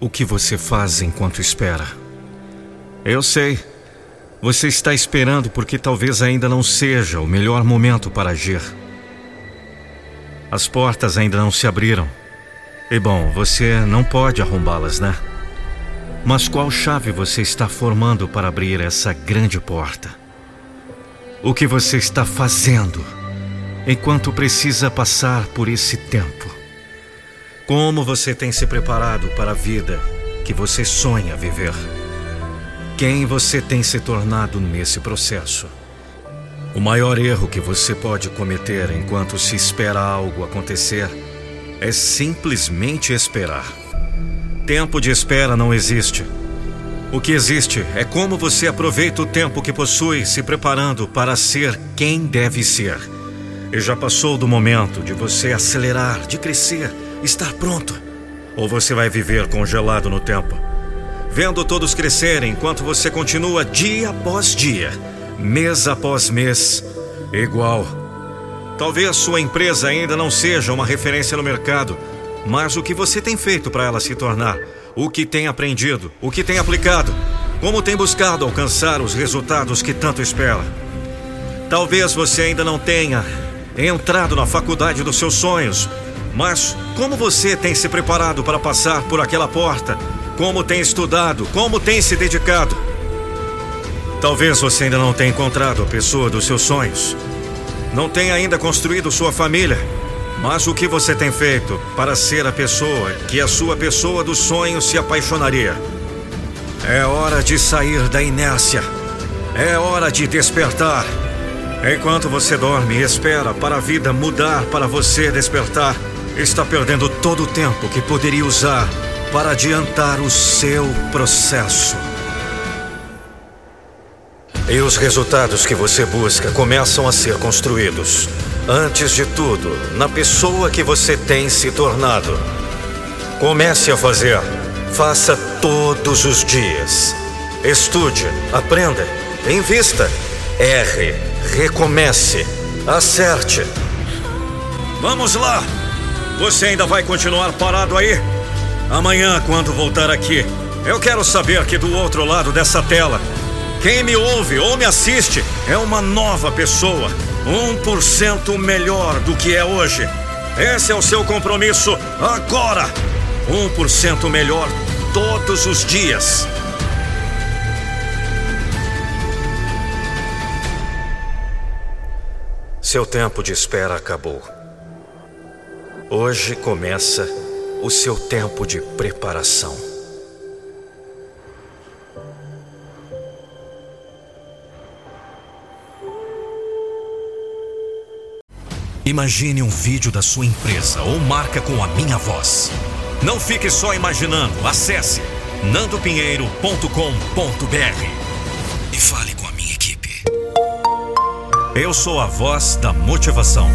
o que você faz enquanto espera. Eu sei. Você está esperando porque talvez ainda não seja o melhor momento para agir. As portas ainda não se abriram. E bom, você não pode arrombá-las, né? Mas qual chave você está formando para abrir essa grande porta? O que você está fazendo enquanto precisa passar por esse tempo? Como você tem se preparado para a vida que você sonha viver? Quem você tem se tornado nesse processo? O maior erro que você pode cometer enquanto se espera algo acontecer é simplesmente esperar. Tempo de espera não existe. O que existe é como você aproveita o tempo que possui se preparando para ser quem deve ser. E já passou do momento de você acelerar, de crescer estar pronto. Ou você vai viver congelado no tempo, vendo todos crescerem enquanto você continua dia após dia, mês após mês, igual. Talvez sua empresa ainda não seja uma referência no mercado, mas o que você tem feito para ela se tornar, o que tem aprendido, o que tem aplicado, como tem buscado alcançar os resultados que tanto espera. Talvez você ainda não tenha entrado na faculdade dos seus sonhos, mas como você tem se preparado para passar por aquela porta? Como tem estudado? Como tem se dedicado? Talvez você ainda não tenha encontrado a pessoa dos seus sonhos. Não tenha ainda construído sua família. Mas o que você tem feito para ser a pessoa que a sua pessoa dos sonhos se apaixonaria? É hora de sair da inércia. É hora de despertar. Enquanto você dorme e espera para a vida mudar para você despertar, está perdendo todo o tempo que poderia usar para adiantar o seu processo. E os resultados que você busca começam a ser construídos, antes de tudo, na pessoa que você tem se tornado. Comece a fazer. Faça todos os dias. Estude, aprenda, invista, erre, recomece, acerte. Vamos lá! Você ainda vai continuar parado aí? Amanhã, quando voltar aqui, eu quero saber que do outro lado dessa tela, quem me ouve ou me assiste é uma nova pessoa, 1% melhor do que é hoje. Esse é o seu compromisso agora. 1% melhor todos os dias. Seu tempo de espera acabou. Hoje começa o seu tempo de preparação. Imagine um vídeo da sua empresa ou marca com a minha voz. Não fique só imaginando, acesse nandopinheiro.com.br e fale com a minha equipe. Eu sou a voz da motivação.